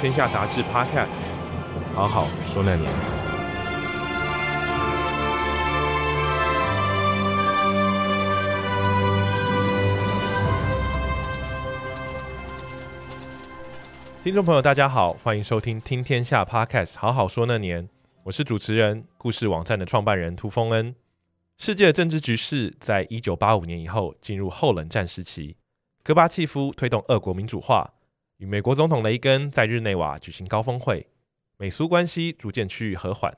天下杂志 Podcast，好好说那年。听众朋友，大家好，欢迎收听《听天下 Podcast》，好好说那年。我是主持人，故事网站的创办人涂丰恩。世界政治局势在一九八五年以后进入后冷战时期，戈巴契夫推动俄国民主化。与美国总统雷根在日内瓦举行高峰会，美苏关系逐渐趋于和缓。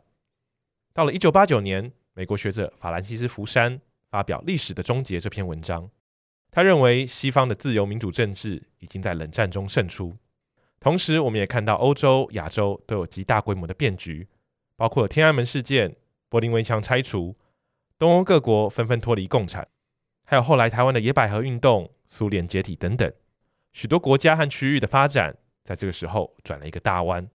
到了一九八九年，美国学者法兰西斯·福山发表《历史的终结》这篇文章，他认为西方的自由民主政治已经在冷战中胜出。同时，我们也看到欧洲、亚洲都有极大规模的变局，包括天安门事件、柏林围墙拆除、东欧各国纷纷脱离共产，还有后来台湾的野百合运动、苏联解体等等。许多国家和区域的发展，在这个时候转了一个大弯。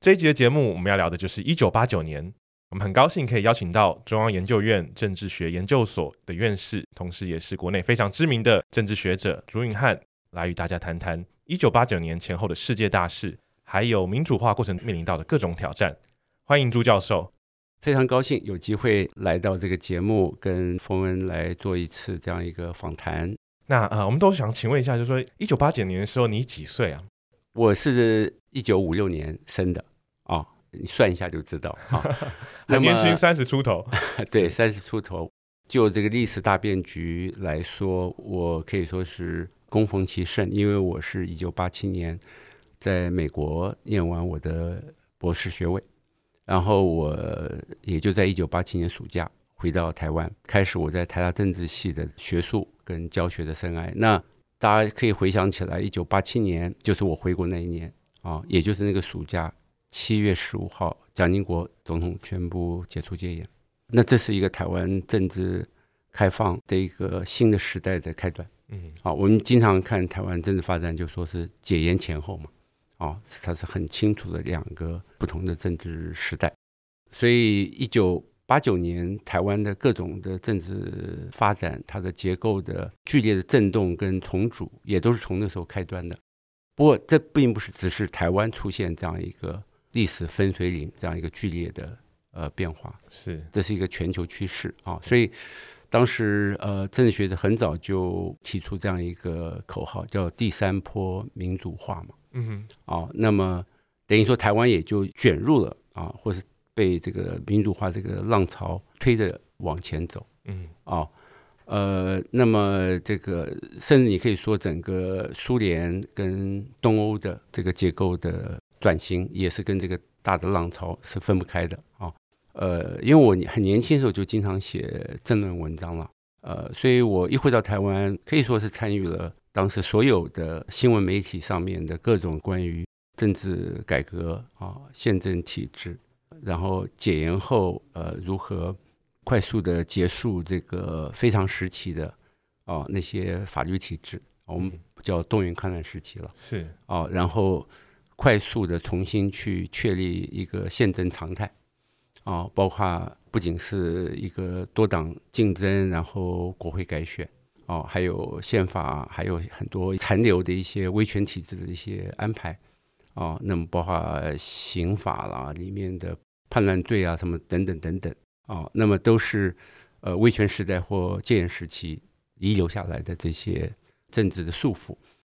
这一集的节目，我们要聊的就是一九八九年。我们很高兴可以邀请到中央研究院政治学研究所的院士，同时也是国内非常知名的政治学者朱允汉，来与大家谈谈一九八九年前后的世界大事，还有民主化过程面临到的各种挑战。欢迎朱教授，非常高兴有机会来到这个节目，跟丰恩来做一次这样一个访谈。那呃，我们都想请问一下，就是说一九八九年的时候，你几岁啊？我是一九五六年生的啊、哦，你算一下就知道啊。很年轻，三十出头。对，三十出头。就这个历史大变局来说，我可以说是恭逢其盛，因为我是一九八七年在美国念完我的博士学位，然后我也就在一九八七年暑假回到台湾，开始我在台大政治系的学术。跟教学的生涯，那大家可以回想起来，一九八七年就是我回国那一年啊，也就是那个暑假，七月十五号，蒋经国总统宣布解除戒严，那这是一个台湾政治开放的一个新的时代的开端。嗯，啊，我们经常看台湾政治发展，就说是解严前后嘛，啊，它是很清楚的两个不同的政治时代，所以一九。八九年，台湾的各种的政治发展，它的结构的剧烈的震动跟重组，也都是从那时候开端的。不过，这并不是只是台湾出现这样一个历史分水岭，这样一个剧烈的呃变化，是这是一个全球趋势啊。所以，当时呃，政治学者很早就提出这样一个口号，叫“第三波民主化”嘛。嗯哼。啊，那么等于说台湾也就卷入了啊，或是。被这个民主化这个浪潮推着往前走，嗯，啊，呃，那么这个甚至你可以说，整个苏联跟东欧的这个结构的转型，也是跟这个大的浪潮是分不开的啊。呃，因为我很年轻的时候就经常写政论文章了，呃，所以我一回到台湾，可以说是参与了当时所有的新闻媒体上面的各种关于政治改革啊、宪政体制。然后解严后，呃，如何快速的结束这个非常时期的哦、呃、那些法律体制，我们叫动员抗战时期了，是哦、呃，然后快速的重新去确立一个宪政常态啊、呃，包括不仅是一个多党竞争，然后国会改选啊、呃，还有宪法，还有很多残留的一些威权体制的一些安排啊、呃，那么包括刑法啦里面的。叛乱罪啊，什么等等等等。啊，那么都是呃威权时代或戒严时期遗留下来的这些政治的束缚。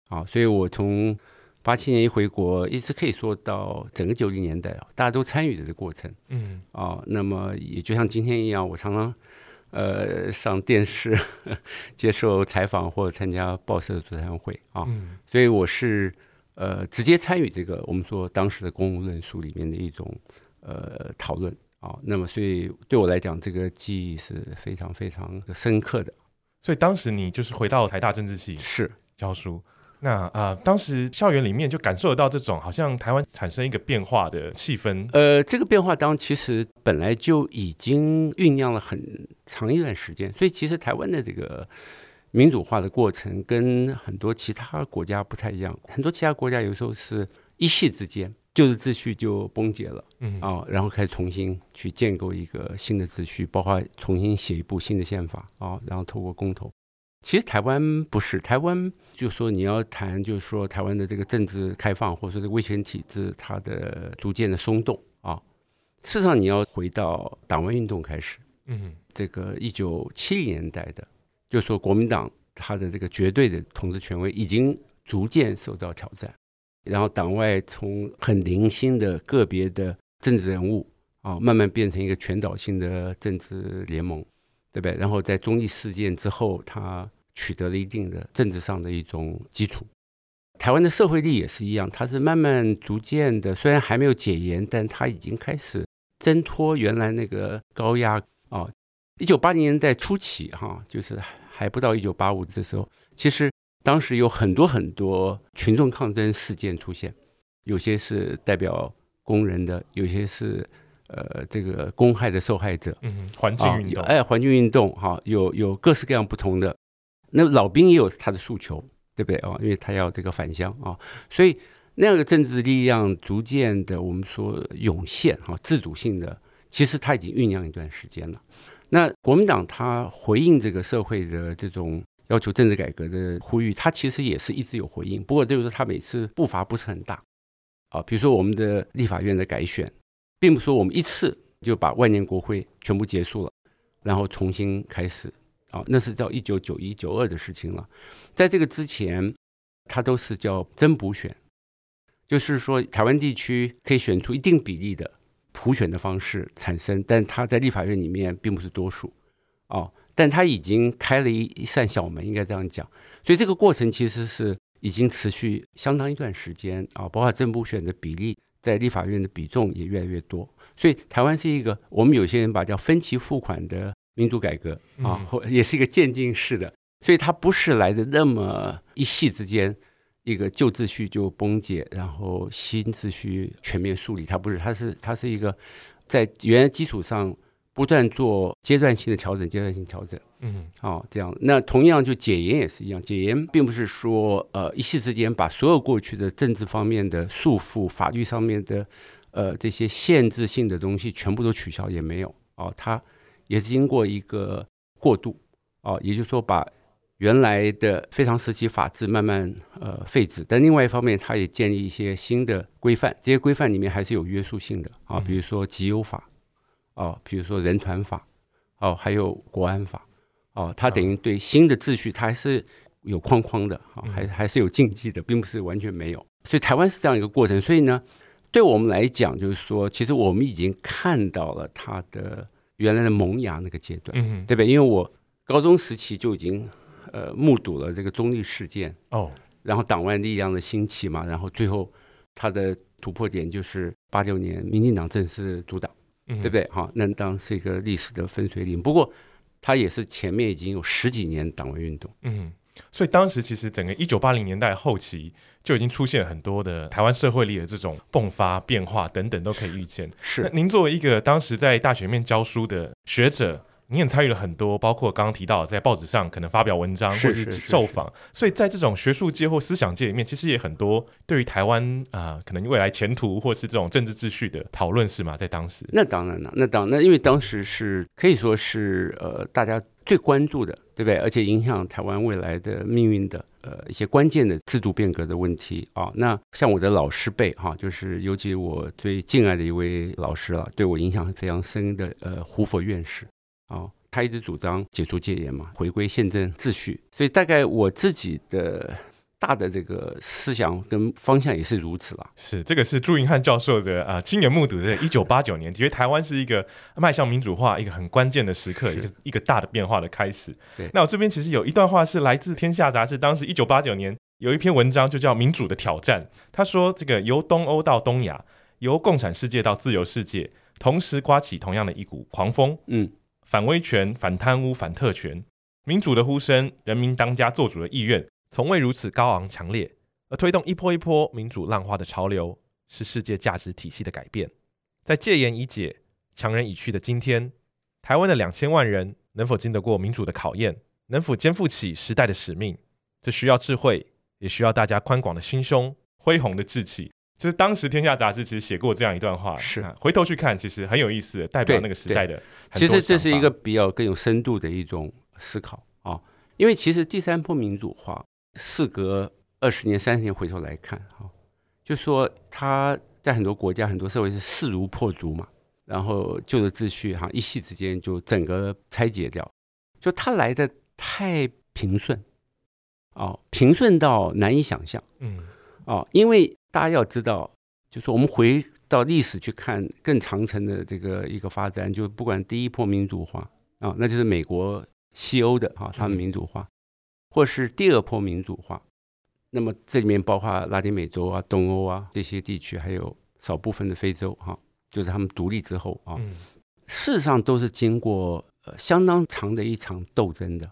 啊，所以我从八七年一回国，一直可以说到整个九零年代啊，大家都参与这个过程，嗯。啊，那么也就像今天一样，我常常呃上电视 接受采访或者参加报社的座谈会。啊，嗯，所以我是呃直接参与这个我们说当时的公共论述里面的一种。呃，讨论啊，那么所以对我来讲，这个记忆是非常非常深刻的。所以当时你就是回到台大政治系是教书，那啊、呃，当时校园里面就感受得到这种好像台湾产生一个变化的气氛。呃，这个变化当其实本来就已经酝酿了很长一段时间，所以其实台湾的这个民主化的过程跟很多其他国家不太一样。很多其他国家有时候是一夕之间，旧的秩序就崩解了，嗯啊、哦，然后开始重新去建构一个新的秩序，包括重新写一部新的宪法啊、哦，然后透过公投。其实台湾不是台湾，就说你要谈，就是说台湾的这个政治开放，或者说这个威权体制它的逐渐的松动啊。事实上，你要回到党外运动开始，嗯，这个一九七零年代的，就说国民党它的这个绝对的统治权威已经逐渐受到挑战，然后党外从很零星的个别的政治人物啊，慢慢变成一个全岛性的政治联盟。对不对？然后在中义事件之后，他取得了一定的政治上的一种基础。台湾的社会力也是一样，它是慢慢逐渐的，虽然还没有解严，但它已经开始挣脱原来那个高压啊。一九八零年代初期，哈，就是还不到一九八五的时候，其实当时有很多很多群众抗争事件出现，有些是代表工人的，有些是。呃，这个公害的受害者，嗯，环境运动，哎，环境运动，哈，有有各式各样不同的。那老兵也有他的诉求，对不对啊？因为他要这个返乡啊，所以那样的政治力量逐渐的，我们说涌现，哈，自主性的，其实他已经酝酿一段时间了。那国民党他回应这个社会的这种要求政治改革的呼吁，他其实也是一直有回应，不过就是他每次步伐不是很大啊。比如说我们的立法院的改选。并不是说我们一次就把万年国会全部结束了，然后重新开始啊，那是到一九九一九二的事情了。在这个之前，它都是叫真补选，就是说台湾地区可以选出一定比例的普选的方式产生，但它在立法院里面并不是多数啊，但他已经开了一一扇小门，应该这样讲。所以这个过程其实是已经持续相当一段时间啊，包括真补选的比例。在立法院的比重也越来越多，所以台湾是一个我们有些人把叫分期付款的民主改革啊，或也是一个渐进式的，所以它不是来的那么一夕之间，一个旧秩序就崩解，然后新秩序全面树立，它不是，它是它是一个在原来基础上。不断做阶段性的调整，阶段性调整，嗯，好，这样。那同样就解严也是一样，解严并不是说呃一夕之间把所有过去的政治方面的束缚、法律上面的呃这些限制性的东西全部都取消，也没有哦，它也是经过一个过渡哦，也就是说把原来的非常时期法制慢慢呃废止，但另外一方面，它也建立一些新的规范，这些规范里面还是有约束性的啊，比如说集邮法。哦，比如说人团法，哦，还有国安法，哦，它等于对新的秩序，它还是有框框的，啊，还还是有禁忌的，并不是完全没有。所以台湾是这样一个过程。所以呢，对我们来讲，就是说，其实我们已经看到了它的原来的萌芽那个阶段，嗯，对不对？因为我高中时期就已经呃目睹了这个中立事件，哦，然后党外力量的兴起嘛，然后最后它的突破点就是八六年民进党正式主党。对不对？好，那当是一个历史的分水岭。不过，它也是前面已经有十几年党外运动。嗯，所以当时其实整个一九八零年代后期就已经出现很多的台湾社会里的这种迸发、变化等等，都可以预见。是。那您作为一个当时在大学里面教书的学者。你也参与了很多，包括刚刚提到在报纸上可能发表文章或者是受访，所以在这种学术界或思想界里面，其实也很多对于台湾啊、呃，可能未来前途或是这种政治秩序的讨论，是吗？在当时，那当然了，那当那因为当时是可以说是呃大家最关注的，对不对？而且影响台湾未来的命运的呃一些关键的制度变革的问题啊。那像我的老师辈哈，就是尤其我最敬爱的一位老师了，对我影响非常深的呃胡佛院士。哦，他一直主张解除戒严嘛，回归宪政秩序，所以大概我自己的大的这个思想跟方向也是如此啦。是，这个是朱云汉教授的啊，亲眼目睹的。一九八九年，觉得台湾是一个迈向民主化一个很关键的时刻，一个一个大的变化的开始。对，那我这边其实有一段话是来自《天下》杂志，当时一九八九年有一篇文章就叫《民主的挑战》。他说，这个由东欧到东亚，由共产世界到自由世界，同时刮起同样的一股狂风。嗯。反威权、反贪污、反特权，民主的呼声，人民当家作主的意愿，从未如此高昂强烈，而推动一波一波民主浪花的潮流，是世界价值体系的改变。在戒严已解、强人已去的今天，台湾的两千万人能否经得过民主的考验，能否肩负起时代的使命？这需要智慧，也需要大家宽广的心胸、恢宏的志气。就是当时《天下》杂志其实写过这样一段话，是啊回头去看，其实很有意思，代表那个时代的。其实这是一个比较更有深度的一种思考啊、哦，因为其实第三波民主化，事隔二十年、三十年回头来看，哈、哦，就说它在很多国家、很多社会是势如破竹嘛，然后旧的秩序哈一夕之间就整个拆解掉，就它来的太平顺，哦，平顺到难以想象，嗯，哦，因为。大家要知道，就是我们回到历史去看更长程的这个一个发展，就不管第一波民主化啊，那就是美国西欧的哈，他们民主化，或是第二波民主化，那么这里面包括拉丁美洲啊、东欧啊这些地区，还有少部分的非洲哈，就是他们独立之后啊，事实上都是经过呃相当长的一场斗争的，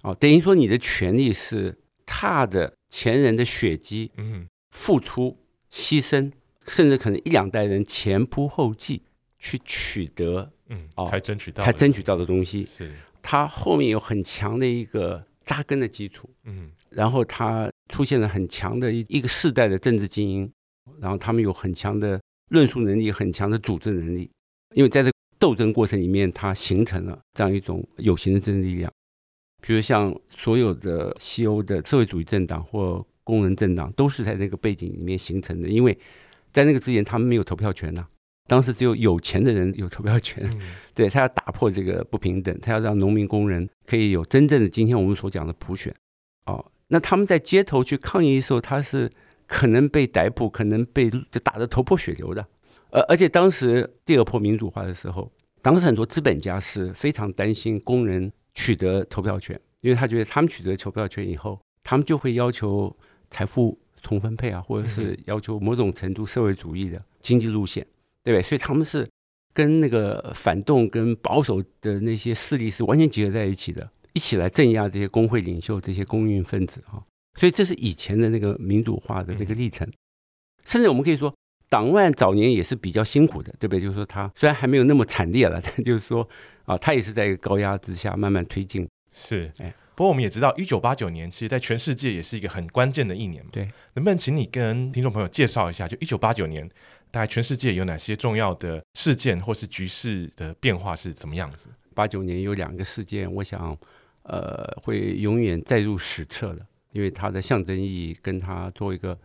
哦，等于说你的权利是踏着前人的血迹，嗯。付出、牺牲，甚至可能一两代人前仆后继去取得，嗯，哦，才争取到，才争取到的东西，是。它后面有很强的一个扎根的基础，嗯，然后它出现了很强的一一个世代的政治精英，然后他们有很强的论述能力，很强的组织能力，因为在这斗争过程里面，它形成了这样一种有形的政治力量，比如像所有的西欧的社会主义政党或。工人政党都是在那个背景里面形成的，因为在那个之前他们没有投票权呐、啊，当时只有有钱的人有投票权。对，他要打破这个不平等，他要让农民工人可以有真正的今天我们所讲的普选。哦，那他们在街头去抗议的时候，他是可能被逮捕，可能被就打得头破血流的。而而且当时第二波民主化的时候，当时很多资本家是非常担心工人取得投票权，因为他觉得他们取得投票权以后，他们就会要求。财富重分配啊，或者是要求某种程度社会主义的经济路线，对不对？所以他们是跟那个反动、跟保守的那些势力是完全结合在一起的，一起来镇压这些工会领袖、这些工运分子啊。所以这是以前的那个民主化的那个历程。甚至我们可以说，党外早年也是比较辛苦的，对不对？就是说，他虽然还没有那么惨烈了，但就是说啊，他也是在一个高压之下慢慢推进。是，哎。不过我们也知道，一九八九年其实，在全世界也是一个很关键的一年嘛。对，能不能请你跟听众朋友介绍一下，就一九八九年，大概全世界有哪些重要的事件或是局势的变化是怎么样子？八九年有两个事件，我想，呃，会永远载入史册的，因为它的象征意义跟它做一个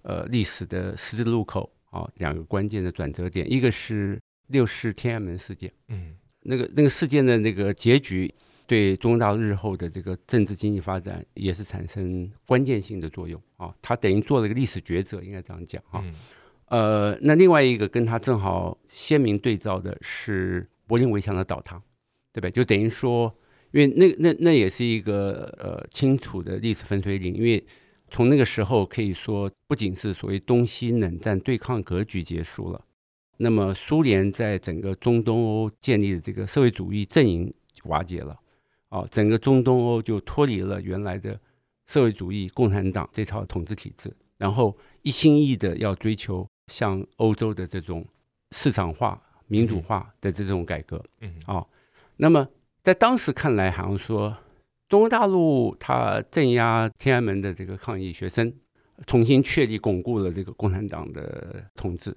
呃历史的十字路口啊，两个关键的转折点，一个是六四天安门事件，嗯，那个那个事件的那个结局。对中国大陆日后的这个政治经济发展也是产生关键性的作用啊，他等于做了一个历史抉择，应该这样讲啊。呃，那另外一个跟他正好鲜明对照的是柏林围墙的倒塌，对不对？就等于说，因为那那那也是一个呃清楚的历史分水岭，因为从那个时候可以说，不仅是所谓东西冷战对抗格局结束了，那么苏联在整个中东欧建立的这个社会主义阵营瓦解了。啊，整个中东欧就脱离了原来的社会主义共产党这套统治体制，然后一心一意的要追求像欧洲的这种市场化、民主化的这种改革。嗯，啊，那么在当时看来，好像说中国大陆它镇压天安门的这个抗议学生，重新确立、巩固了这个共产党的统治，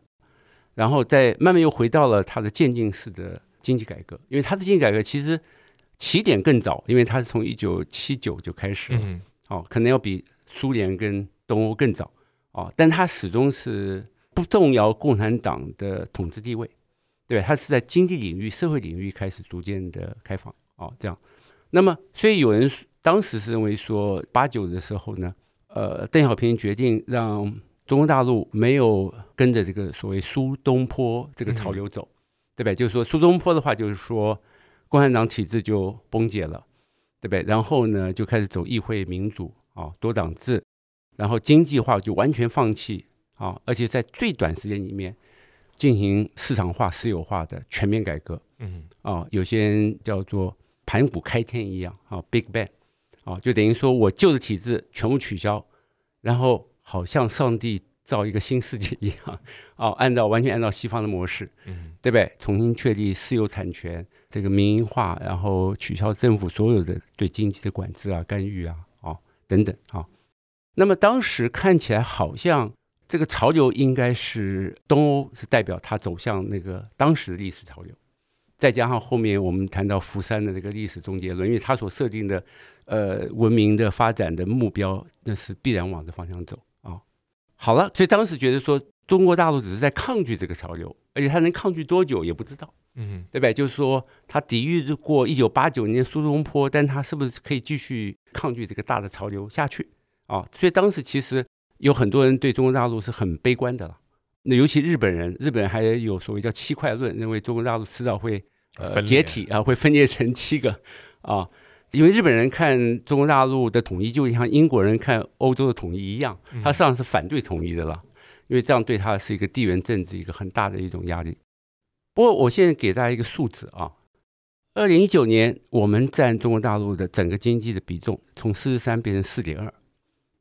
然后再慢慢又回到了它的渐进式的经济改革，因为它的经济改革其实。起点更早，因为它是从一九七九就开始了，嗯，哦，可能要比苏联跟东欧更早，哦，但它始终是不动摇共产党的统治地位，对，它是在经济领域、社会领域开始逐渐的开放，哦，这样。那么，所以有人当时是认为说，八九的时候呢，呃，邓小平决定让中国大陆没有跟着这个所谓苏东坡这个潮流走，嗯，对不对？就是说苏东坡的话，就是说。共产党体制就崩解了，对不对？然后呢，就开始走议会民主啊，多党制，然后经济化就完全放弃啊，而且在最短时间里面进行市场化、私有化的全面改革。嗯，啊，有些人叫做盘古开天一样啊，Big Bang 啊，就等于说我旧的体制全部取消，然后好像上帝造一个新世界一样，哦，按照完全按照西方的模式，嗯，对不对？重新确立私有产权，这个民营化，然后取消政府所有的对经济的管制啊、干预啊，哦，等等啊。那么当时看起来好像这个潮流应该是东欧是代表它走向那个当时的历史潮流，再加上后面我们谈到福山的那个历史终结论，因为他所设定的呃文明的发展的目标，那是必然往这方向走。好了，所以当时觉得说中国大陆只是在抗拒这个潮流，而且他能抗拒多久也不知道，嗯，对不对？就是说他抵御过一九八九年苏东坡，但他是不是可以继续抗拒这个大的潮流下去？啊，所以当时其实有很多人对中国大陆是很悲观的了。那尤其日本人，日本人还有所谓叫七块论，认为中国大陆迟早会呃解体啊，会分裂成七个啊。因为日本人看中国大陆的统一，就像英国人看欧洲的统一一样，他实际上是反对统一的了，因为这样对他是一个地缘政治一个很大的一种压力。不过我现在给大家一个数字啊，二零一九年我们占中国大陆的整个经济的比重从四十三变成四点二。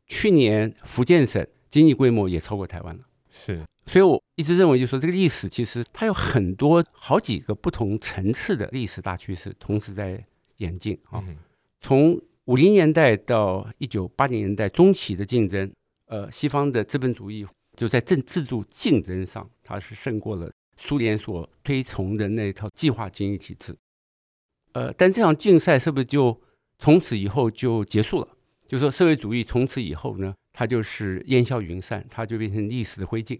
去年福建省经济规模也超过台湾了，是，所以我一直认为，就是说这个历史其实它有很多好几个不同层次的历史大趋势同时在演进啊。从五零年代到一九八零年代中期的竞争，呃，西方的资本主义就在政制度竞争上，它是胜过了苏联所推崇的那一套计划经济体制。呃，但这场竞赛是不是就从此以后就结束了？就说，社会主义从此以后呢，它就是烟消云散，它就变成历史的灰烬。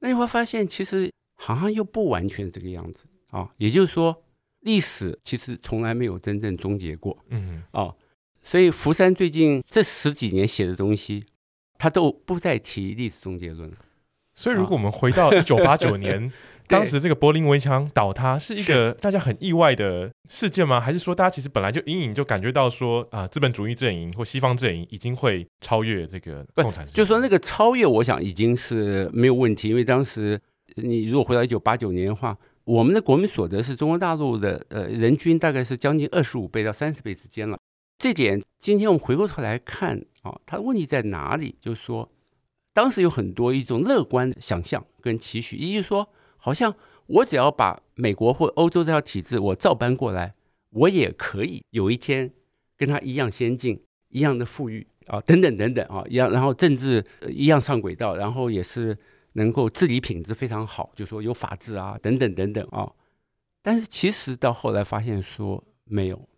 那你会发现，其实好像又不完全这个样子啊。也就是说，历史其实从来没有真正终结过。嗯哼，啊，所以福山最近这十几年写的东西，他都不再提历史终结论了。所以，如果我们回到一九八九年。当时这个柏林围墙倒塌是一个大家很意外的事件吗？还是说大家其实本来就隐隐就感觉到说啊，资本主义阵营或西方阵营已经会超越这个共产？就是说那个超越，我想已经是没有问题。因为当时你如果回到一九八九年的话，我们的国民所得是中国大陆的呃人均大概是将近二十五倍到三十倍之间了。这点今天我们回过头来看啊，它的问题在哪里？就是说当时有很多一种乐观的想象跟期许，也就是说。好像我只要把美国或欧洲这套体制我照搬过来，我也可以有一天跟他一样先进、一样的富裕啊，等等等等啊，一样，然后政治一样上轨道，然后也是能够治理品质非常好，就说有法治啊，等等等等啊。但是其实到后来发现说没有，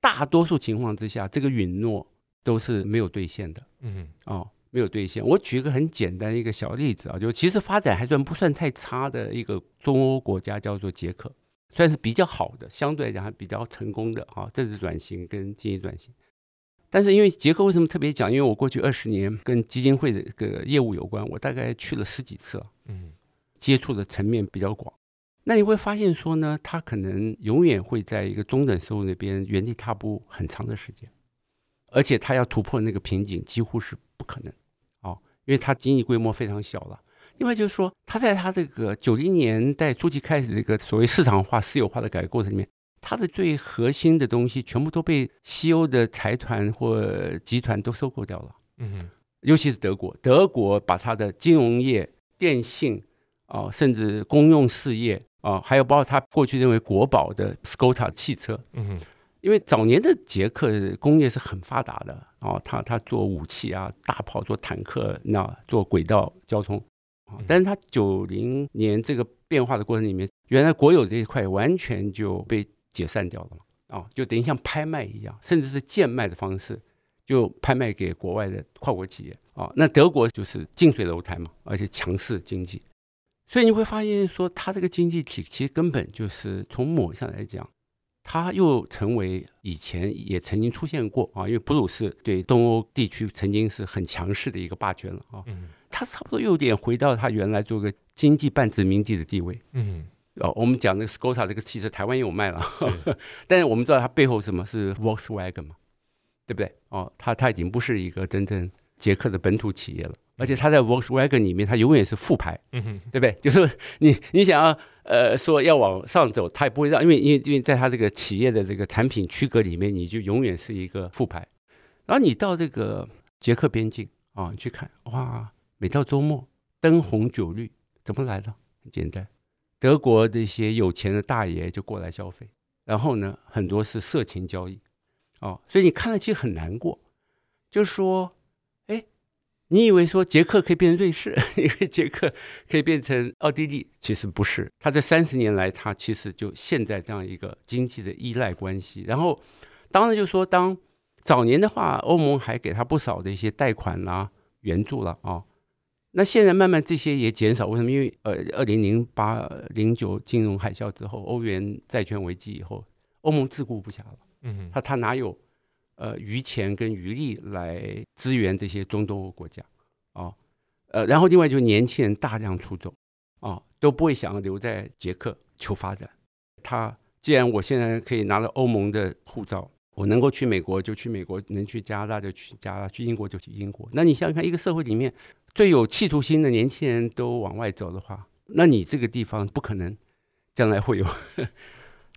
大多数情况之下，这个允诺都是没有兑现的。嗯，哦。没有兑现。我举一个很简单的一个小例子啊，就其实发展还算不算太差的一个中欧国家，叫做捷克，算是比较好的，相对来讲还比较成功的啊，政治转型跟经济转型。但是因为杰克为什么特别讲？因为我过去二十年跟基金会的这个业务有关，我大概去了十几次了，嗯，接触的层面比较广。那你会发现说呢，他可能永远会在一个中等收入那边原地踏步很长的时间，而且他要突破那个瓶颈几乎是不可能。因为他经济规模非常小了，另外就是说，他在他这个九零年代初期开始这个所谓市场化、私有化的改革过程里面，它的最核心的东西全部都被西欧的财团或集团都收购掉了。嗯哼，尤其是德国，德国把它的金融业、电信啊，甚至公用事业啊，还有包括它过去认为国宝的 Skoda 汽车，嗯哼。因为早年的捷克工业是很发达的哦，他他做武器啊、大炮、做坦克，那做轨道交通，但是他九零年这个变化的过程里面，原来国有这一块完全就被解散掉了嘛，啊，就等于像拍卖一样，甚至是贱卖的方式，就拍卖给国外的跨国企业啊。那德国就是近水楼台嘛，而且强势经济，所以你会发现说，它这个经济体其实根本就是从某上来讲。它又成为以前也曾经出现过啊，因为普鲁士对东欧地区曾经是很强势的一个霸权了啊。嗯，它差不多又有点回到它原来做个经济半殖民地的地位。嗯，哦，我们讲那个 Scota 这个汽车，台湾也有卖了，是 但是我们知道它背后什么是 Volkswagen 嘛，对不对？哦，它它已经不是一个真正捷克的本土企业了。而且它在 Volkswagen 里面，它永远是副牌，嗯，对不对？就是你你想要呃说要往上走，它也不会让，因为因为因为在它这个企业的这个产品区隔里面，你就永远是一个副牌。然后你到这个捷克边境啊，你去看哇，每到周末灯红酒绿，怎么来的？很简单，德国的一些有钱的大爷就过来消费，然后呢，很多是色情交易，哦，所以你看了其实很难过，就说，哎，你以为说捷克可以变成瑞士，因为捷克可以变成奥地利，其实不是，他这三十年来，他其实就陷在这样一个经济的依赖关系，然后当然就说当。早年的话，欧盟还给他不少的一些贷款啊、援助了啊、那现在慢慢这些也减少，为什么？因为呃，二零零八、零九金融海啸之后，欧元债券危机以后，欧盟自顾不暇了。嗯哼，他他哪有呃余钱跟余力来支援这些中东欧国家啊、哦？呃，然后另外就年轻人大量出走啊、哦，都不会想要留在捷克求发展。他既然我现在可以拿了欧盟的护照。我能够去美国就去美国，能去加拿大就去加拿大，去英国就去英国。那你想想看，一个社会里面最有企图心的年轻人都往外走的话，那你这个地方不可能将来会有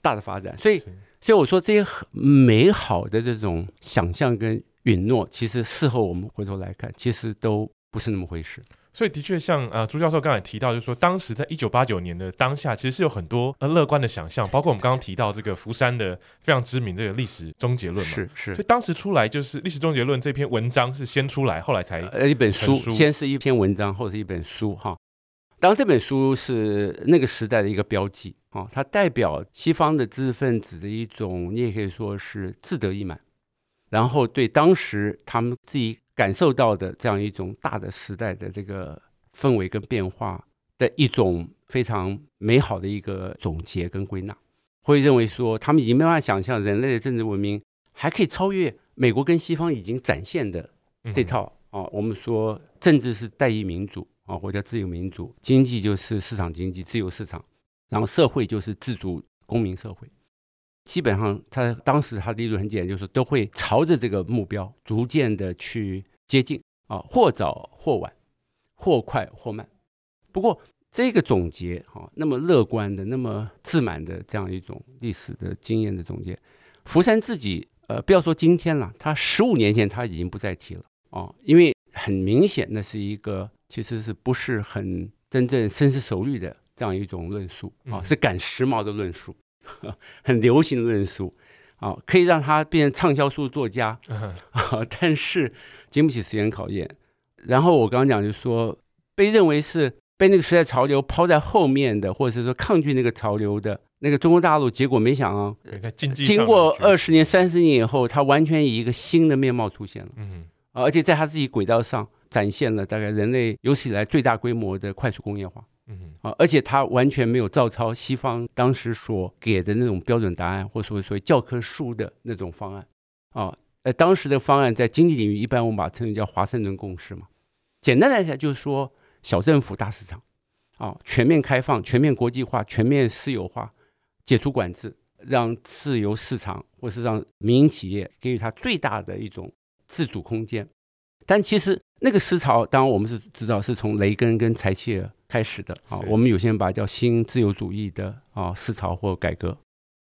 大的发展。所以，所以我说这些很美好的这种想象跟允诺，其实事后我们回头来看，其实都不是那么回事。所以的确像呃朱教授刚才提到，就是说当时在一九八九年的当下，其实是有很多呃乐观的想象，包括我们刚刚提到这个福山的非常知名这个历史终结论嘛，是是。所以当时出来就是历史终结论这篇文章是先出来，后来才呃一本书，先是一篇文章，后是一本书哈。当然这本书是那个时代的一个标记啊，它代表西方的知识分子的一种，你也可以说是志得意满，然后对当时他们自己。感受到的这样一种大的时代的这个氛围跟变化的一种非常美好的一个总结跟归纳，会认为说他们已经没办法想象人类的政治文明还可以超越美国跟西方已经展现的这套啊。我们说政治是代议民主啊，或者自由民主；经济就是市场经济、自由市场；然后社会就是自主公民社会。基本上，他当时他的理论很简单，就是都会朝着这个目标逐渐的去接近啊，或早或晚，或快或慢。不过这个总结啊，那么乐观的、那么自满的这样一种历史的经验的总结，福山自己呃，不要说今天了，他十五年前他已经不再提了啊，因为很明显那是一个其实是不是很真正深思熟虑的这样一种论述啊，是赶时髦的论述。很流行的论述啊，可以让他变成畅销书作家啊，但是经不起时间考验。然后我刚刚讲，就是说被认为是被那个时代潮流抛在后面的，或者是说抗拒那个潮流的那个中国大陆，结果没想啊，经过二十年、三十年以后，他完全以一个新的面貌出现了。嗯，而且在他自己轨道上展现了大概人类有史以来最大规模的快速工业化。嗯啊，而且他完全没有照抄西方当时所给的那种标准答案，或者说所谓教科书的那种方案啊。呃，当时的方案在经济领域，一般我们把它称为叫华盛顿共识嘛。简单来讲，就是说小政府大市场啊，全面开放、全面国际化、全面私有化、解除管制，让自由市场或是让民营企业给予它最大的一种自主空间。但其实那个思潮，当然我们是知道是从雷根跟柴契尔开始的啊，我们有些人把它叫新自由主义的啊思潮或改革。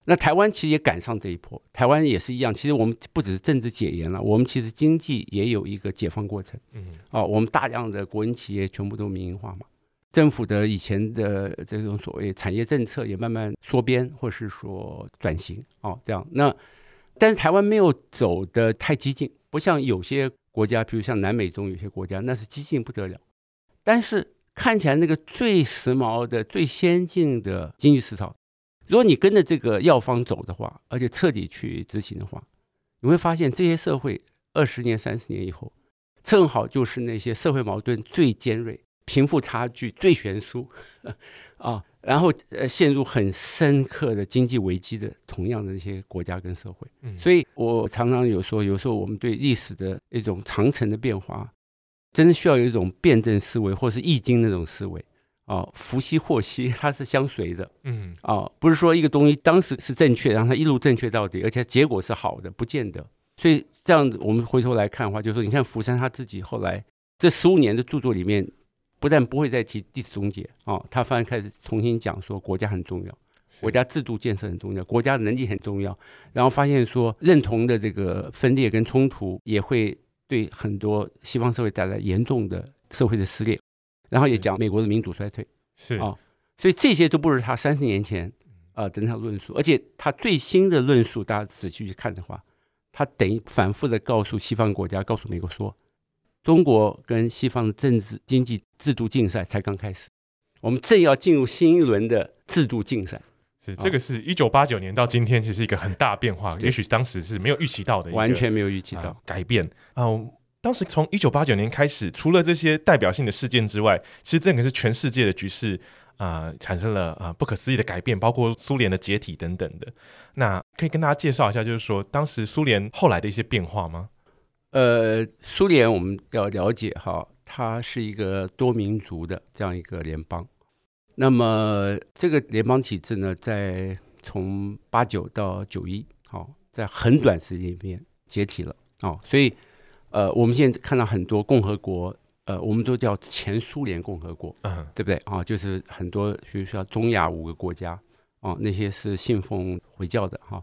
那台湾其实也赶上这一波，台湾也是一样。其实我们不只是政治解严了，我们其实经济也有一个解放过程。嗯，哦，我们大量的国营企业全部都民营化嘛，政府的以前的这种所谓产业政策也慢慢缩编或是说转型哦，这样。那但是台湾没有走的太激进，不像有些。国家，比如像南美中有些国家，那是激进不得了。但是看起来那个最时髦的、最先进的经济思潮，如果你跟着这个药方走的话，而且彻底去执行的话，你会发现这些社会二十年、三十年以后，正好就是那些社会矛盾最尖锐、贫富差距最悬殊 啊。然后呃，陷入很深刻的经济危机的同样的那些国家跟社会，所以我常常有说，有时候我们对历史的一种长程的变化，真的需要有一种辩证思维，或是易经那种思维啊，福兮祸兮，它是相随的，嗯啊，不是说一个东西当时是正确，然后它一路正确到底，而且结果是好的，不见得。所以这样子，我们回头来看的话，就是说，你看福山他自己后来这十五年的著作里面。不但不会再提历史终结啊，他反而开始重新讲说国家很重要，国家制度建设很重要，国家能力很重要。然后发现说，认同的这个分裂跟冲突也会对很多西方社会带来严重的社会的撕裂。然后也讲美国的民主衰退，是啊、哦，所以这些都不是他三十年前啊的那套论述。而且他最新的论述，大家仔细去看的话，他等于反复的告诉西方国家，告诉美国说，中国跟西方的政治经济制度竞赛才刚开始，我们正要进入新一轮的制度竞赛。是，这个是一九八九年到今天，其实一个很大变化，也许当时是没有预期到的，完全没有预期到、呃、改变。啊、呃，当时从一九八九年开始，除了这些代表性的事件之外，其实这个是全世界的局势啊、呃，产生了啊、呃、不可思议的改变，包括苏联的解体等等的。那可以跟大家介绍一下，就是说当时苏联后来的一些变化吗？呃，苏联我们要了解哈，它是一个多民族的这样一个联邦。那么这个联邦体制呢，在从八九到九一，好，在很短时间里面解体了，哦，所以呃，我们现在看到很多共和国，呃，我们都叫前苏联共和国，嗯，对不对啊？就是很多，比如说中亚五个国家，哦，那些是信奉回教的哈，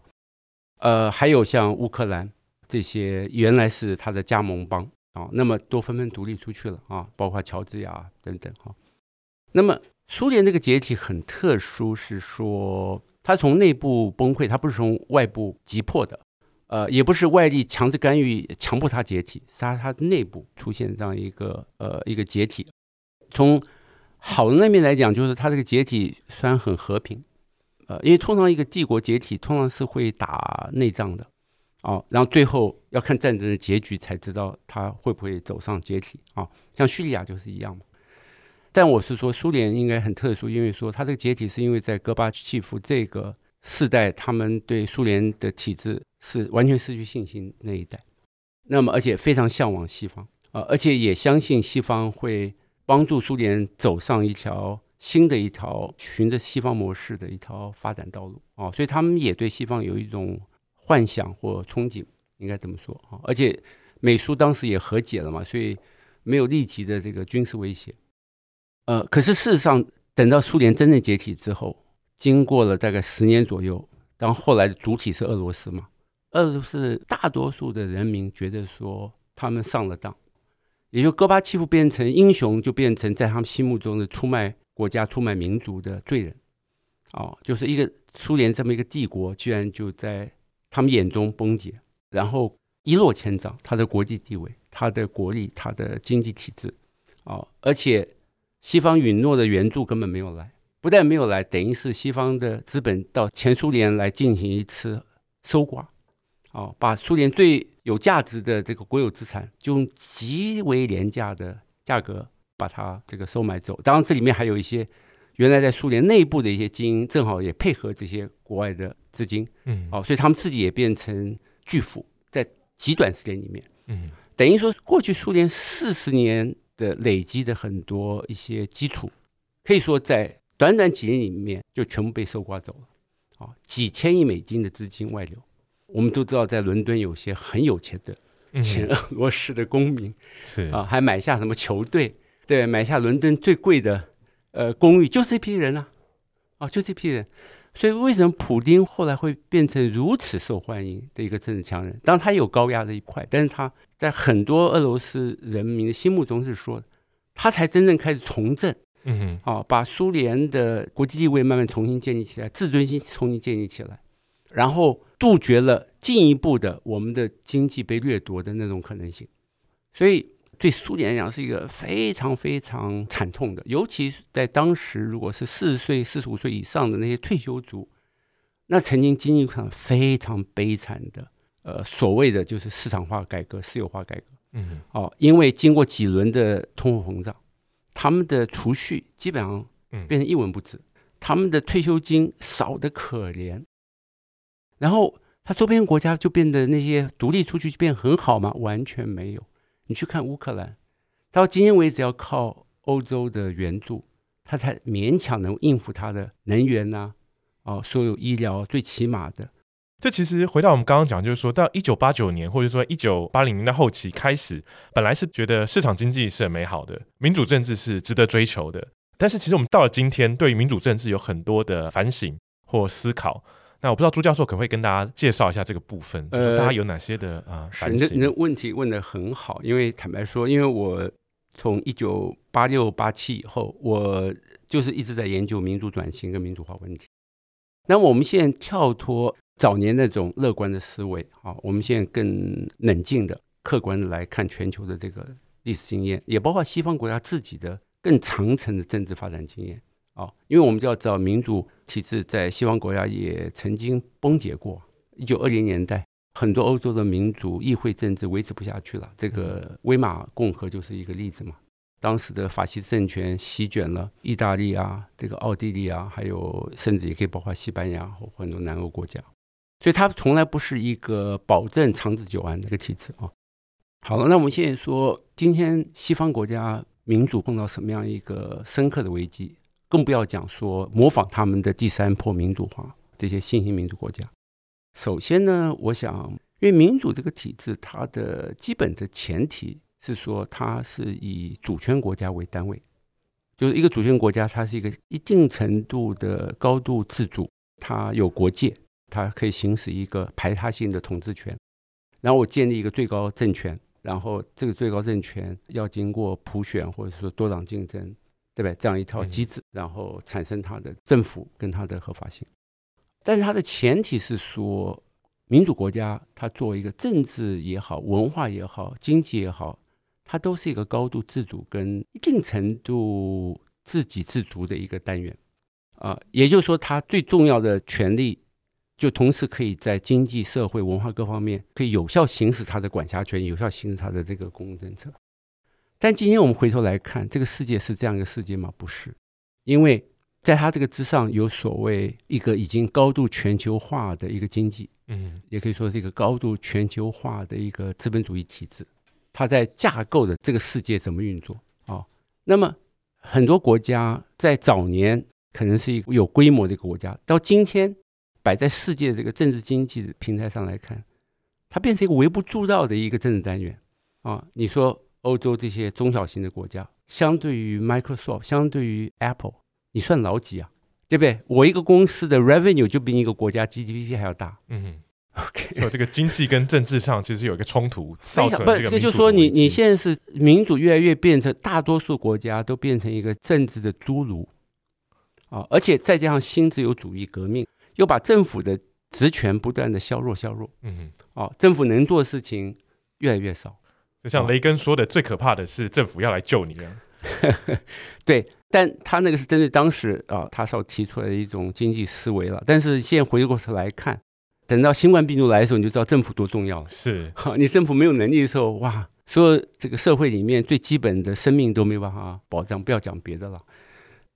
呃，还有像乌克兰这些，原来是他的加盟邦啊，那么都纷纷独立出去了啊，包括乔治亚等等哈，那么。苏联这个解体很特殊，是说它从内部崩溃，它不是从外部击破的，呃，也不是外力强制干预强迫它解体，是它它内部出现这样一个呃一个解体。从好的那面来讲，就是它这个解体虽然很和平，呃，因为通常一个帝国解体通常是会打内战的，哦，然后最后要看战争的结局才知道它会不会走上解体啊，像叙利亚就是一样嘛。但我是说，苏联应该很特殊，因为说它这个解体是因为在戈巴契夫这个世代，他们对苏联的体制是完全失去信心那一代。那么，而且非常向往西方啊，而且也相信西方会帮助苏联走上一条新的一条循着西方模式的一条发展道路啊，所以他们也对西方有一种幻想或憧憬，应该这么说啊。而且美苏当时也和解了嘛，所以没有立即的这个军事威胁。呃，可是事实上，等到苏联真正解体之后，经过了大概十年左右，当后来的主体是俄罗斯嘛，俄罗斯大多数的人民觉得说他们上了当，也就戈巴契夫变成英雄，就变成在他们心目中的出卖国家、出卖民族的罪人，哦，就是一个苏联这么一个帝国，居然就在他们眼中崩解，然后一落千丈，他的国际地位、他的国力、他的经济体制，哦，而且。西方允诺的援助根本没有来，不但没有来，等于是西方的资本到前苏联来进行一次搜刮，哦，把苏联最有价值的这个国有资产，就用极为廉价的价格把它这个收买走。当然，这里面还有一些原来在苏联内部的一些精英，正好也配合这些国外的资金，嗯，哦，所以他们自己也变成巨富，在极短时间里面，嗯，等于说过去苏联四十年。的累积的很多一些基础，可以说在短短几年里面就全部被搜刮走了，哦，几千亿美金的资金外流。我们都知道，在伦敦有些很有钱的前俄罗斯的公民，是。啊，还买下什么球队，对，买下伦敦最贵的呃公寓，就这批人啊，啊，就这批人。所以，为什么普京后来会变成如此受欢迎的一个政治强人？当然，他有高压的一块，但是他在很多俄罗斯人民的心目中是说，他才真正开始从政，嗯哼，啊，把苏联的国际地位慢慢重新建立起来，自尊心重新建立起来，然后杜绝了进一步的我们的经济被掠夺的那种可能性，所以。对苏联来讲是一个非常非常惨痛的，尤其是在当时，如果是四十岁、四十五岁以上的那些退休族，那曾经经历上非常悲惨的，呃，所谓的就是市场化改革、私有化改革。嗯，哦，因为经过几轮的通货膨胀，他们的储蓄基本上变成一文不值，他们的退休金少得可怜，然后他周边国家就变得那些独立出去就变很好吗？完全没有。你去看乌克兰，到今天为止要靠欧洲的援助，他才勉强能应付他的能源呐、哦，所有医疗最起码的。这其实回到我们刚刚讲，就是说到一九八九年或者说一九八零年代后期开始，本来是觉得市场经济是很美好的，民主政治是值得追求的。但是其实我们到了今天，对于民主政治有很多的反省。或思考。那我不知道朱教授可不可以跟大家介绍一下这个部分，呃、就是大家有哪些的啊？是，你的你的问题问得很好，因为坦白说，因为我从一九八六八七以后，我就是一直在研究民主转型跟民主化问题。那我们现在跳脱早年那种乐观的思维啊，我们现在更冷静的、客观的来看全球的这个历史经验，也包括西方国家自己的更长程的政治发展经验。哦，因为我们就要知道，民主体制在西方国家也曾经崩解过。一九二零年代，很多欧洲的民主议会政治维持不下去了。这个威玛共和就是一个例子嘛。当时的法西斯政权席卷了意大利啊，这个奥地利啊，还有甚至也可以包括西班牙和很多南欧国家。所以它从来不是一个保证长治久安的一个体制啊。好了，那我们现在说，今天西方国家民主碰到什么样一个深刻的危机？更不要讲说模仿他们的第三波民主化这些新兴民主国家。首先呢，我想，因为民主这个体制，它的基本的前提是说，它是以主权国家为单位，就是一个主权国家，它是一个一定程度的高度自主，它有国界，它可以行使一个排他性的统治权。然后我建立一个最高政权，然后这个最高政权要经过普选或者说多党竞争。对不对？这样一套机制，然后产生它的政府跟它的合法性。但是它的前提是说，民主国家它作为一个政治也好、文化也好、经济也好，它都是一个高度自主跟一定程度自给自足的一个单元啊。也就是说，它最重要的权利，就同时可以在经济社会、文化各方面可以有效行使它的管辖权，有效行使它的这个公共政策。但今天我们回头来看，这个世界是这样一个世界吗？不是，因为在它这个之上有所谓一个已经高度全球化的一个经济，嗯，也可以说是一个高度全球化的一个资本主义体制，它在架构的这个世界怎么运作啊、哦？那么很多国家在早年可能是一个有规模的一个国家，到今天摆在世界这个政治经济的平台上来看，它变成一个微不足道的一个政治单元啊、哦？你说？欧洲这些中小型的国家，相对于 Microsoft，相对于 Apple，你算老几啊？对不对？我一个公司的 revenue 就比你一个国家 GDP 还要大。嗯，OK。有这个经济跟政治上其实有一个冲突，造成这个民主。不，这就说你你现在是民主越来越变成大多数国家都变成一个政治的侏儒啊，而且再加上新自由主义革命，又把政府的职权不断的削弱削弱。嗯哼，啊，政府能做的事情越来越少。就像雷根说的，最可怕的是政府要来救你啊！对，但他那个是针对当时啊，他所提出来的一种经济思维了。但是现在回过头来看，等到新冠病毒来的时候，你就知道政府多重要了。是，好，你政府没有能力的时候，哇，说这个社会里面最基本的生命都没办法保障，不要讲别的了。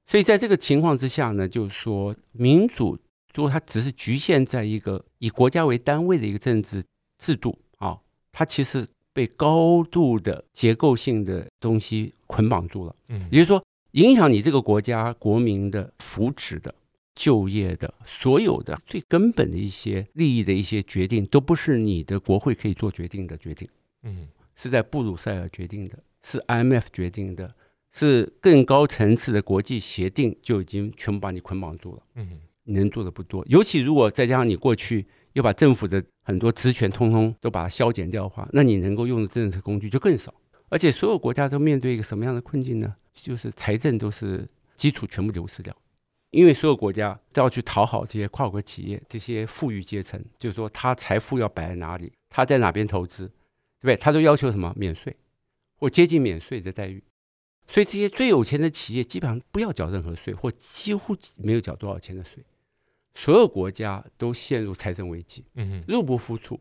所以在这个情况之下呢，就是说民主，如果它只是局限在一个以国家为单位的一个政治制度啊，它其实。被高度的结构性的东西捆绑住了，嗯，也就是说，影响你这个国家国民的福祉的、就业的、所有的最根本的一些利益的一些决定，都不是你的国会可以做决定的决定，嗯，是在布鲁塞尔决定的，是 IMF 决定的，是更高层次的国际协定就已经全部把你捆绑住了，嗯，你能做的不多，尤其如果再加上你过去。又把政府的很多职权通通都把它削减掉的话，那你能够用的政策工具就更少。而且所有国家都面对一个什么样的困境呢？就是财政都是基础全部流失掉，因为所有国家都要去讨好这些跨国企业、这些富裕阶层，就是说他财富要摆在哪里，他在哪边投资，对不对？他都要求什么免税或接近免税的待遇。所以这些最有钱的企业基本上不要缴任何税，或几乎没有缴多少钱的税。所有国家都陷入财政危机，嗯，入不敷出。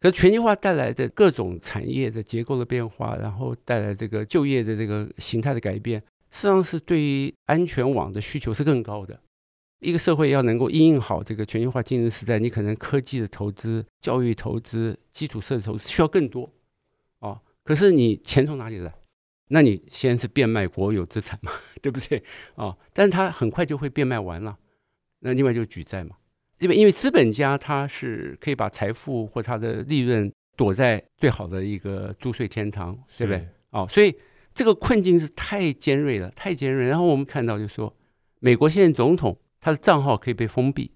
可是全球化带来的各种产业的结构的变化，然后带来这个就业的这个形态的改变，实际上是对于安全网的需求是更高的。一个社会要能够应应好这个全球化竞争时代，你可能科技的投资、教育投资、基础设施投资需要更多哦。可是你钱从哪里来？那你先是变卖国有资产嘛，对不对哦？但是它很快就会变卖完了。那另外就是举债嘛，因为因为资本家他是可以把财富或他的利润躲在最好的一个租税天堂，对不对？哦，所以这个困境是太尖锐了，太尖锐。然后我们看到就是说，美国现任总统他的账号可以被封闭，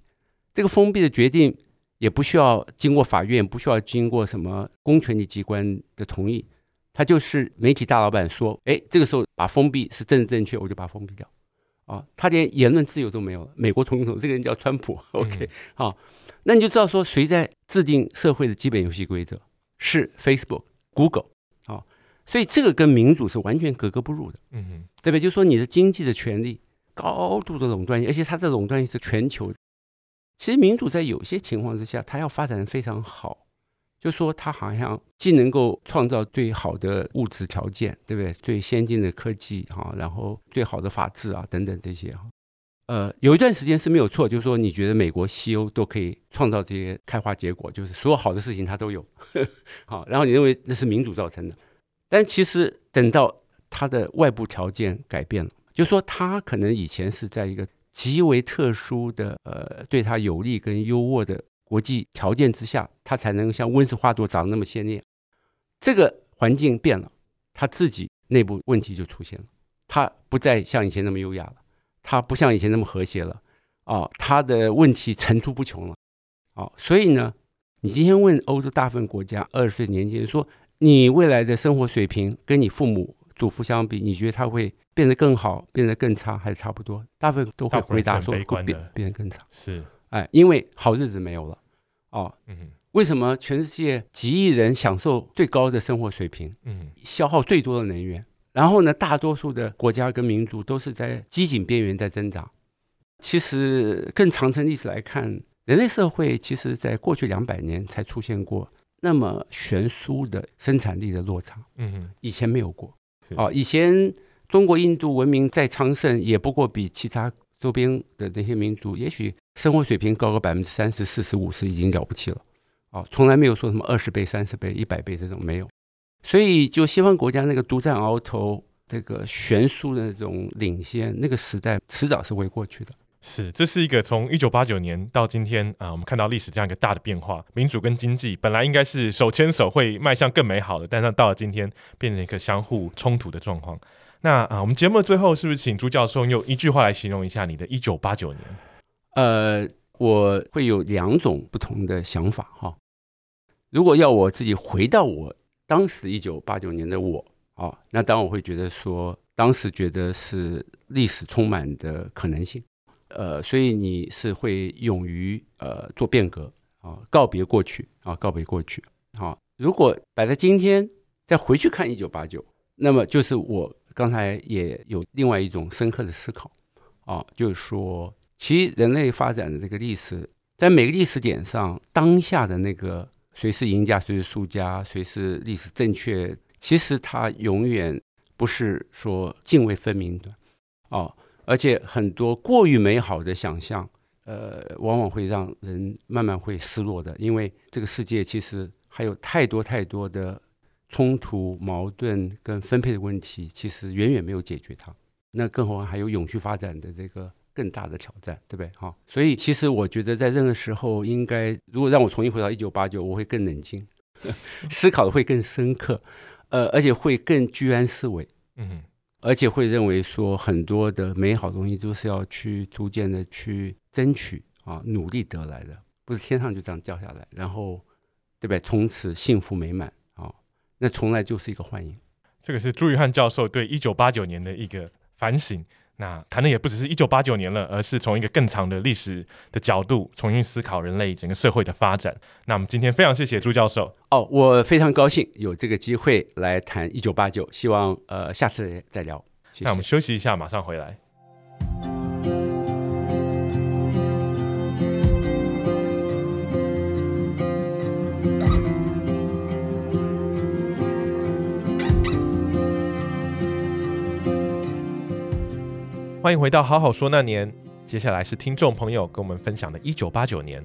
这个封闭的决定也不需要经过法院，不需要经过什么公权力机关的同意，他就是媒体大老板说，哎，这个时候把封闭是政治正确，我就把它封闭掉。啊，他连言论自由都没有了。美国总统这个人叫川普，OK，好、嗯，那你就知道说谁在制定社会的基本游戏规则是 Facebook、Google，啊，所以这个跟民主是完全格格不入的，嗯哼，对不对？就是说你的经济的权利高度的垄断，而且它的垄断是全球的。其实民主在有些情况之下，它要发展的非常好。就说它好像既能够创造最好的物质条件，对不对？最先进的科技哈，然后最好的法治啊等等这些哈。呃，有一段时间是没有错，就是说你觉得美国西欧都可以创造这些开花结果，就是所有好的事情它都有，好，然后你认为那是民主造成的。但其实等到它的外部条件改变了，就说它可能以前是在一个极为特殊的呃对它有利跟优渥的。国际条件之下，它才能像温室花朵长得那么鲜艳。这个环境变了，它自己内部问题就出现了。它不再像以前那么优雅了，它不像以前那么和谐了。哦，它的问题层出不穷了。哦，所以呢，你今天问欧洲大部分国家二十岁年轻人说，你未来的生活水平跟你父母祖父相比，你觉得他会变得更好，变得更差，还是差不多？大部分都会回答说会变变得更差。是，哎，因为好日子没有了。哦，嗯，为什么全世界几亿人享受最高的生活水平，嗯，消耗最多的能源，然后呢，大多数的国家跟民族都是在机警边缘在增长。其实更长程历史来看，人类社会其实在过去两百年才出现过那么悬殊的生产力的落差，嗯，以前没有过。哦，以前中国、印度文明再昌盛，也不过比其他周边的那些民族，也许。生活水平高个百分之三十、四十、五十已经了不起了，啊，从来没有说什么二十倍、三十倍、一百倍这种没有，所以就西方国家那个独占鳌头、这个悬殊的那种领先，那个时代迟早是会过去的。是，这是一个从一九八九年到今天啊，我们看到历史这样一个大的变化。民主跟经济本来应该是手牵手会迈向更美好的，但是到了今天变成一个相互冲突的状况。那啊，我们节目最后是不是请朱教授用一句话来形容一下你的一九八九年？呃，我会有两种不同的想法哈。如果要我自己回到我当时一九八九年的我啊，那当然我会觉得说，当时觉得是历史充满的可能性，呃，所以你是会勇于呃做变革啊，告别过去啊，告别过去。好，如果摆在今天再回去看一九八九，那么就是我刚才也有另外一种深刻的思考啊，就是说。其实人类发展的这个历史，在每个历史点上，当下的那个谁是赢家，谁是输家，谁是历史正确，其实它永远不是说泾渭分明的哦。而且很多过于美好的想象，呃，往往会让人慢慢会失落的，因为这个世界其实还有太多太多的冲突、矛盾跟分配的问题，其实远远没有解决它。那更何况还有永续发展的这个。更大的挑战，对不对？哈，所以其实我觉得在任何时候，应该如果让我重新回到一九八九，我会更冷静，思考的会更深刻，呃，而且会更居安思危，嗯，而且会认为说很多的美好东西都是要去逐渐的去争取啊，努力得来的，不是天上就这样掉下来，然后对不对？从此幸福美满啊，那从来就是一个幻影。这个是朱玉汉教授对一九八九年的一个反省。那谈的也不只是一九八九年了，而是从一个更长的历史的角度重新思考人类整个社会的发展。那我们今天非常谢谢朱教授哦，我非常高兴有这个机会来谈一九八九，希望呃下次再聊。谢谢。那我们休息一下，马上回来。欢迎回到好好说那年，接下来是听众朋友跟我们分享的1989年。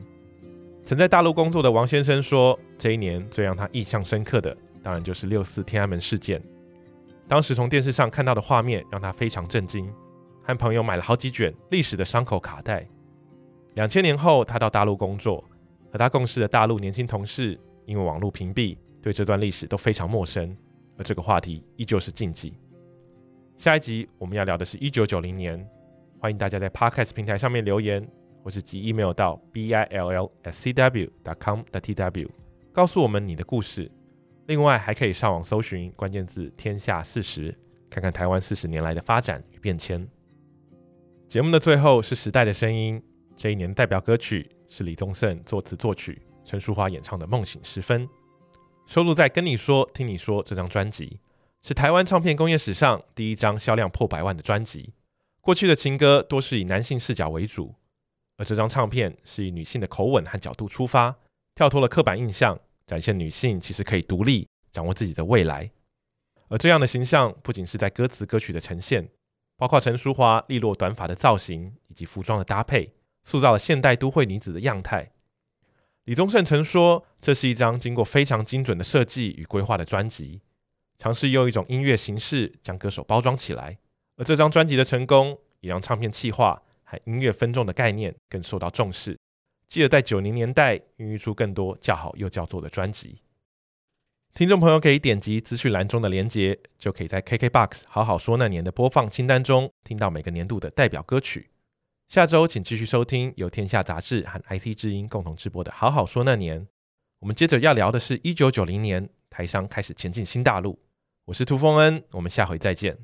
曾在大陆工作的王先生说，这一年最让他印象深刻的，当然就是六四天安门事件。当时从电视上看到的画面让他非常震惊，和朋友买了好几卷历史的伤口卡带。两千年后，他到大陆工作，和他共事的大陆年轻同事因为网络屏蔽，对这段历史都非常陌生，而这个话题依旧是禁忌。下一集我们要聊的是一九九零年，欢迎大家在 Podcast 平台上面留言，或是寄 email 到 b i l l s c w dot com dot t w，告诉我们你的故事。另外，还可以上网搜寻关键字“天下四十”，看看台湾四十年来的发展与变迁。节目的最后是时代的声音，这一年代表歌曲是李宗盛作词作曲，陈淑桦演唱的《梦醒时分》，收录在《跟你说听你说》这张专辑，是台湾唱片工业史上第一张销量破百万的专辑。过去的情歌多是以男性视角为主，而这张唱片是以女性的口吻和角度出发，跳脱了刻板印象，展现女性其实可以独立掌握自己的未来。而这样的形象不仅是在歌词歌曲的呈现，包括陈淑樺利落短发的造型以及服装的搭配，塑造了现代都会女子的样态。李宗盛曾说，这是一张经过非常精准的设计与规划的专辑，尝试用一种音乐形式将歌手包装起来。而这张专辑的成功，也让唱片企划和音乐分众的概念更受到重视，继而在九零年代孕育出更多叫好又叫座的专辑。听众朋友可以点击资讯栏中的链接，就可以在 KKBOX 好好说那年的播放清单中听到每个年度的代表歌曲。下周请继续收听由天下杂志和 IC 之音共同制播的《好好说那年》。我们接着要聊的是一九九零年台商开始前进新大陆。我是涂丰恩，我们下回再见。